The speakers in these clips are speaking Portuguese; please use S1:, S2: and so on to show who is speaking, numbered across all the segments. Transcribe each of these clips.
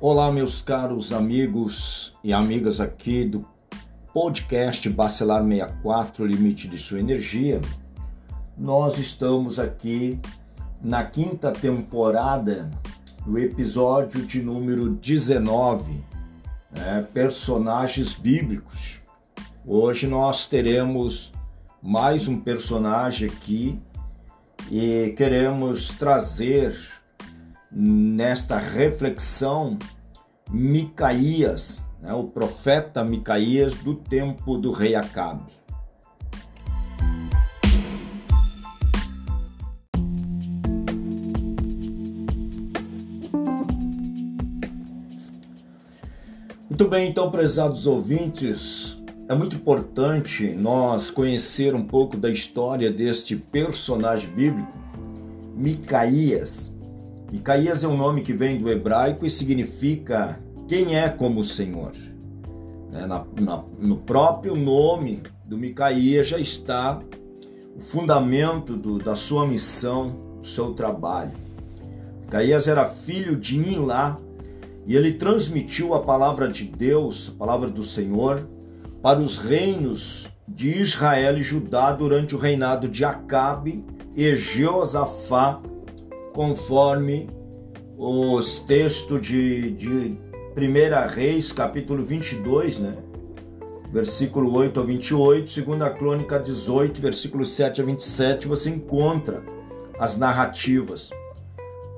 S1: Olá, meus caros amigos e amigas aqui do podcast Bacelar 64 Limite de Sua Energia. Nós estamos aqui na quinta temporada do episódio de número 19, né, Personagens Bíblicos. Hoje nós teremos mais um personagem aqui e queremos trazer nesta reflexão Micaías, né, o profeta Micaías do tempo do rei Acabe. Muito bem, então, prezados ouvintes, é muito importante nós conhecer um pouco da história deste personagem bíblico, Micaías. Micaías é um nome que vem do hebraico e significa quem é como o Senhor. Né, na, na, no próprio nome do Micaías já está o fundamento do, da sua missão, do seu trabalho. Micaías era filho de Nilá e ele transmitiu a palavra de Deus, a palavra do Senhor, para os reinos de Israel e Judá durante o reinado de Acabe e Jeosafá conforme os textos de, de 1 Reis, capítulo 22, né? versículo 8 a 28, segunda crônica 18, versículo 7 a 27, você encontra as narrativas.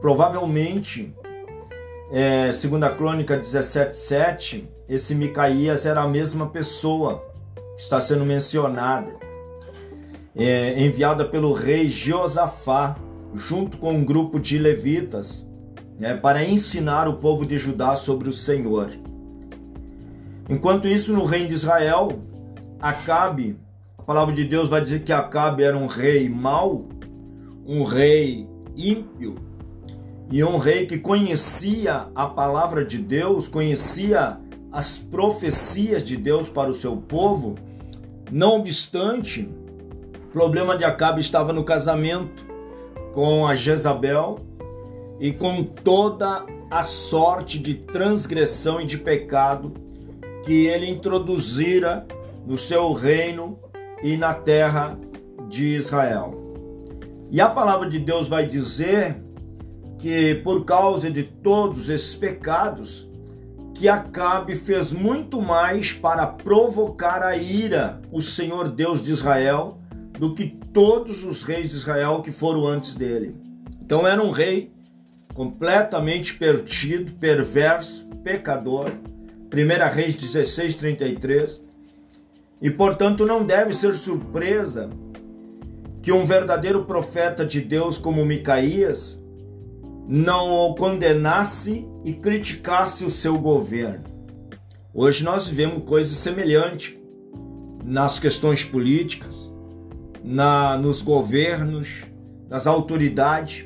S1: Provavelmente, é, segunda crônica 17, 7, esse Micaías era a mesma pessoa que está sendo mencionada, é, enviada pelo rei Josafá, junto com um grupo de levitas, né, para ensinar o povo de Judá sobre o Senhor. Enquanto isso, no reino de Israel, Acabe, a palavra de Deus vai dizer que Acabe era um rei mau, um rei ímpio, e um rei que conhecia a palavra de Deus, conhecia as profecias de Deus para o seu povo. Não obstante, o problema de Acabe estava no casamento com a Jezabel e com toda a sorte de transgressão e de pecado que ele introduzira no seu reino e na terra de Israel. E a palavra de Deus vai dizer que por causa de todos esses pecados, que Acabe fez muito mais para provocar a ira o Senhor Deus de Israel do que todos os reis de Israel que foram antes dele. Então era um rei completamente perdido, perverso, pecador. 1 Reis 16, 33. E portanto não deve ser surpresa que um verdadeiro profeta de Deus como Micaías não o condenasse e criticasse o seu governo. Hoje nós vivemos coisas semelhantes nas questões políticas, na, nos governos, nas autoridades,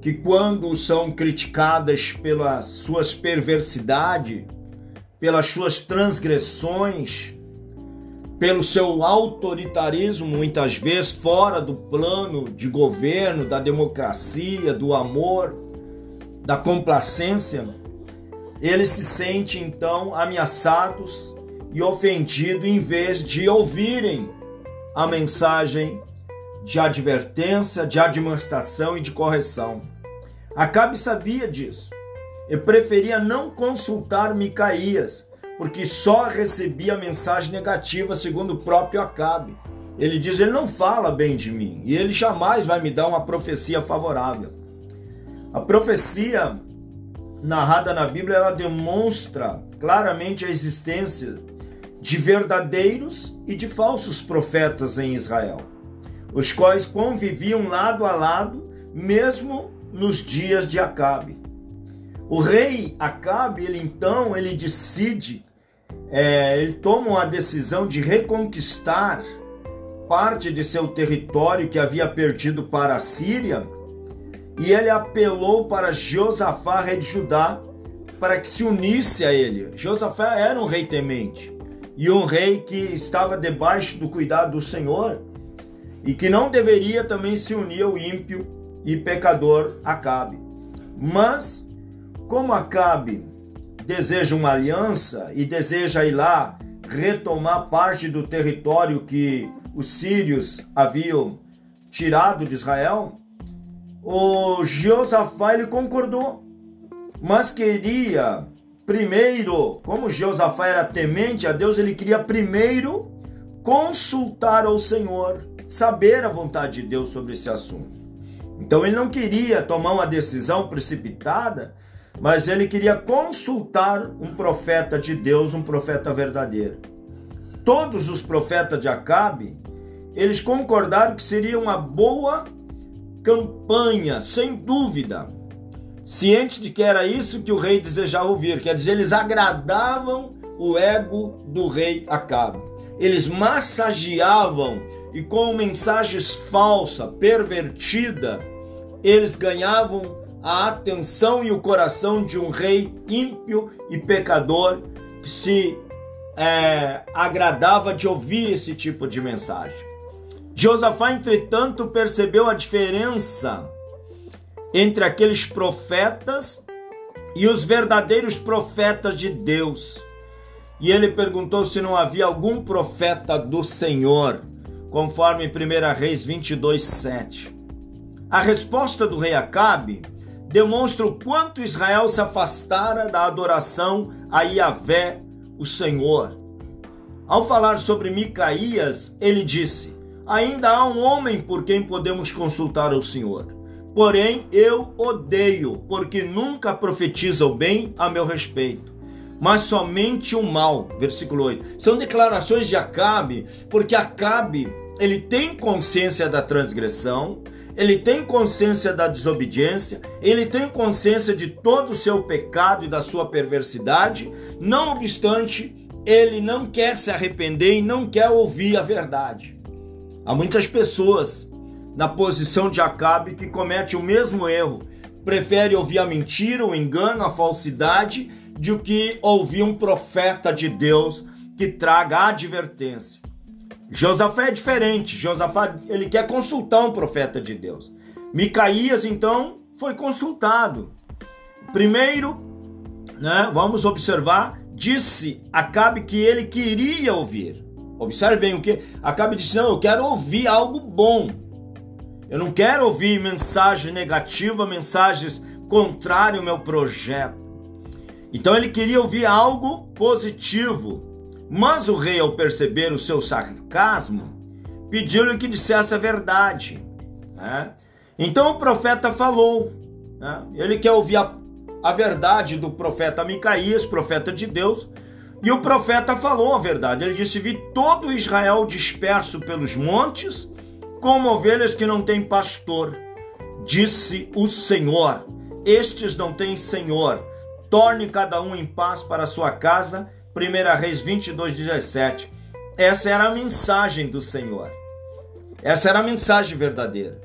S1: que quando são criticadas pelas suas perversidades, pelas suas transgressões, pelo seu autoritarismo, muitas vezes fora do plano de governo, da democracia, do amor, da complacência, eles se sentem então ameaçados e ofendidos em vez de ouvirem a mensagem de advertência, de admoestação e de correção. Acabe sabia disso e preferia não consultar Micaías, porque só recebia mensagem negativa, segundo o próprio Acabe. Ele diz: ele não fala bem de mim e ele jamais vai me dar uma profecia favorável. A profecia narrada na Bíblia ela demonstra claramente a existência de verdadeiros e de falsos profetas em Israel, os quais conviviam lado a lado, mesmo nos dias de Acabe. O rei Acabe, ele então, ele decide, é, ele toma uma decisão de reconquistar parte de seu território que havia perdido para a Síria, e ele apelou para Josafá, rei de Judá, para que se unisse a ele. Josafá era um rei temente e um rei que estava debaixo do cuidado do Senhor e que não deveria também se unir ao ímpio e pecador Acabe. Mas, como Acabe deseja uma aliança e deseja ir lá retomar parte do território que os sírios haviam tirado de Israel, o Josafá ele concordou, mas queria primeiro, como Josafá era temente a Deus, ele queria primeiro consultar ao Senhor, saber a vontade de Deus sobre esse assunto. Então ele não queria tomar uma decisão precipitada, mas ele queria consultar um profeta de Deus, um profeta verdadeiro. Todos os profetas de Acabe, eles concordaram que seria uma boa campanha, sem dúvida, cientes de que era isso que o rei desejava ouvir, quer dizer, eles agradavam o ego do rei Acabe. Eles massageavam e com mensagens falsas, pervertida, eles ganhavam a atenção e o coração de um rei ímpio e pecador que se é, agradava de ouvir esse tipo de mensagem. Josafá, entretanto, percebeu a diferença entre aqueles profetas e os verdadeiros profetas de Deus. E ele perguntou se não havia algum profeta do Senhor, conforme 1 Reis 22, 7. A resposta do rei Acabe demonstra o quanto Israel se afastara da adoração a Yahvé, o Senhor. Ao falar sobre Micaías, ele disse: Ainda há um homem por quem podemos consultar o Senhor. Porém, eu odeio, porque nunca profetiza o bem a meu respeito, mas somente o mal. Versículo 8. São declarações de Acabe, porque Acabe, ele tem consciência da transgressão, ele tem consciência da desobediência, ele tem consciência de todo o seu pecado e da sua perversidade, não obstante, ele não quer se arrepender e não quer ouvir a verdade. Há muitas pessoas na posição de Acabe que comete o mesmo erro. Prefere ouvir a mentira, o engano, a falsidade, do que ouvir um profeta de Deus que traga advertência. Josafá é diferente. Josafá ele quer consultar um profeta de Deus. Micaías então foi consultado. Primeiro, né, vamos observar, disse Acabe que ele queria ouvir. Observe bem o que Acabe disse: "Não, eu quero ouvir algo bom". Eu não quero ouvir mensagem negativa, mensagens contrárias ao meu projeto. Então ele queria ouvir algo positivo. Mas o rei, ao perceber o seu sarcasmo, pediu-lhe que dissesse a verdade. Né? Então o profeta falou. Né? Ele quer ouvir a, a verdade do profeta Micaías, profeta de Deus. E o profeta falou a verdade. Ele disse: Vi todo Israel disperso pelos montes como ovelhas que não têm pastor. Disse o Senhor: Estes não têm senhor. Torne cada um em paz para sua casa. 1 Reis 22, 17. Essa era a mensagem do Senhor. Essa era a mensagem verdadeira.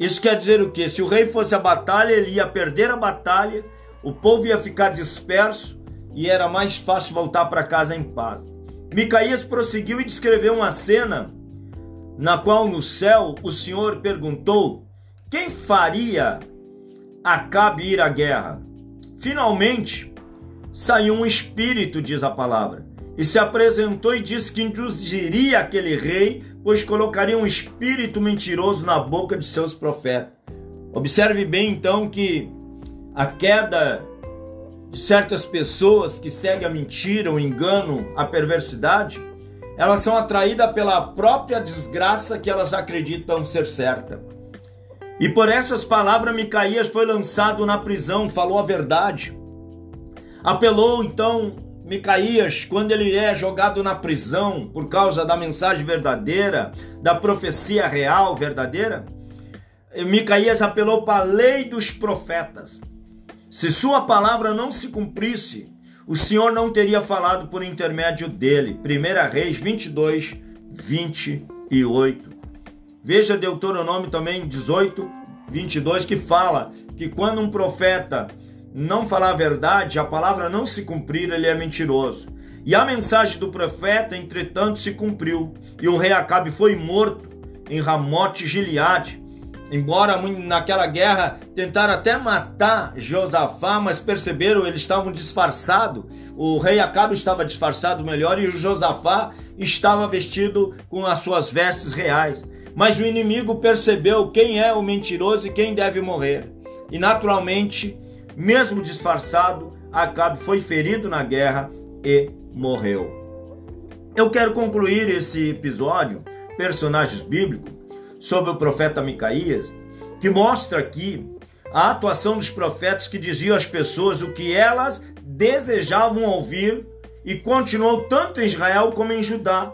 S1: Isso quer dizer o quê? Se o rei fosse à batalha, ele ia perder a batalha, o povo ia ficar disperso e era mais fácil voltar para casa em paz. Micaías prosseguiu e descreveu uma cena na qual no céu o Senhor perguntou: quem faria Acabe ir à guerra? Finalmente saiu um espírito, diz a palavra, e se apresentou e disse que induziria aquele rei, pois colocaria um espírito mentiroso na boca de seus profetas. Observe bem então que a queda de certas pessoas que seguem a mentira, o engano, a perversidade, elas são atraídas pela própria desgraça que elas acreditam ser certa. E por essas palavras, Micaías foi lançado na prisão, falou a verdade. Apelou então Micaías, quando ele é jogado na prisão por causa da mensagem verdadeira, da profecia real verdadeira, Micaías apelou para a lei dos profetas. Se sua palavra não se cumprisse, o Senhor não teria falado por intermédio dele. 1 Reis 22, 28. Veja Deuteronômio também 18, 22, que fala que quando um profeta não falar a verdade, a palavra não se cumprir, ele é mentiroso. E a mensagem do profeta, entretanto, se cumpriu. E o rei Acabe foi morto em Ramote Gileade. Embora naquela guerra tentaram até matar Josafá, mas perceberam eles estavam disfarçados. O rei Acabe estava disfarçado melhor e o Josafá estava vestido com as suas vestes reais. Mas o inimigo percebeu quem é o mentiroso e quem deve morrer. E naturalmente, mesmo disfarçado, Acabe foi ferido na guerra e morreu. Eu quero concluir esse episódio, personagens bíblicos, sobre o profeta Micaías, que mostra aqui a atuação dos profetas que diziam às pessoas o que elas desejavam ouvir e continuou tanto em Israel como em Judá.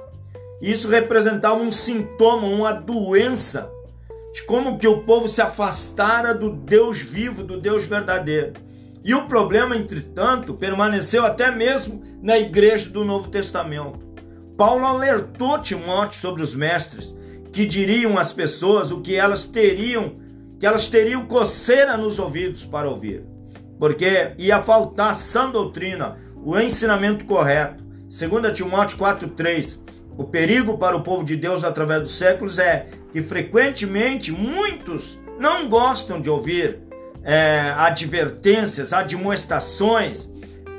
S1: Isso representava um sintoma, uma doença de como que o povo se afastara do Deus vivo, do Deus verdadeiro. E o problema, entretanto, permaneceu até mesmo na igreja do Novo Testamento. Paulo alertou Timóteo sobre os mestres que diriam às pessoas o que elas teriam, que elas teriam coceira nos ouvidos para ouvir. Porque ia faltar sã doutrina, o ensinamento correto. 2 Timóteo 4,3 O perigo para o povo de Deus através dos séculos é que frequentemente muitos não gostam de ouvir é, advertências, admoestações,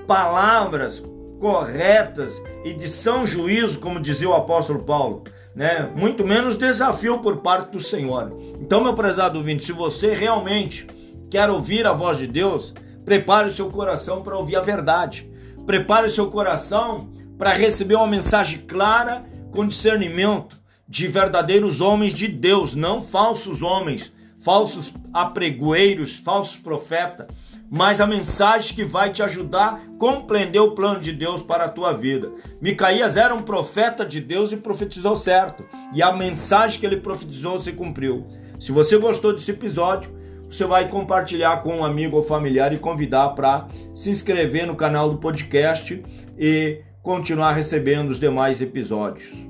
S1: palavras corretas e de são juízo, como dizia o apóstolo Paulo, né? Muito menos desafio por parte do Senhor. Então, meu prezado ouvinte, se você realmente quer ouvir a voz de Deus, prepare o seu coração para ouvir a verdade. Prepare o seu coração para receber uma mensagem clara com discernimento de verdadeiros homens de Deus, não falsos homens, falsos apregoeiros, falsos profetas, mas a mensagem que vai te ajudar a compreender o plano de Deus para a tua vida. Micaías era um profeta de Deus e profetizou certo, e a mensagem que ele profetizou se cumpriu. Se você gostou desse episódio, você vai compartilhar com um amigo ou familiar e convidar para se inscrever no canal do podcast e continuar recebendo os demais episódios.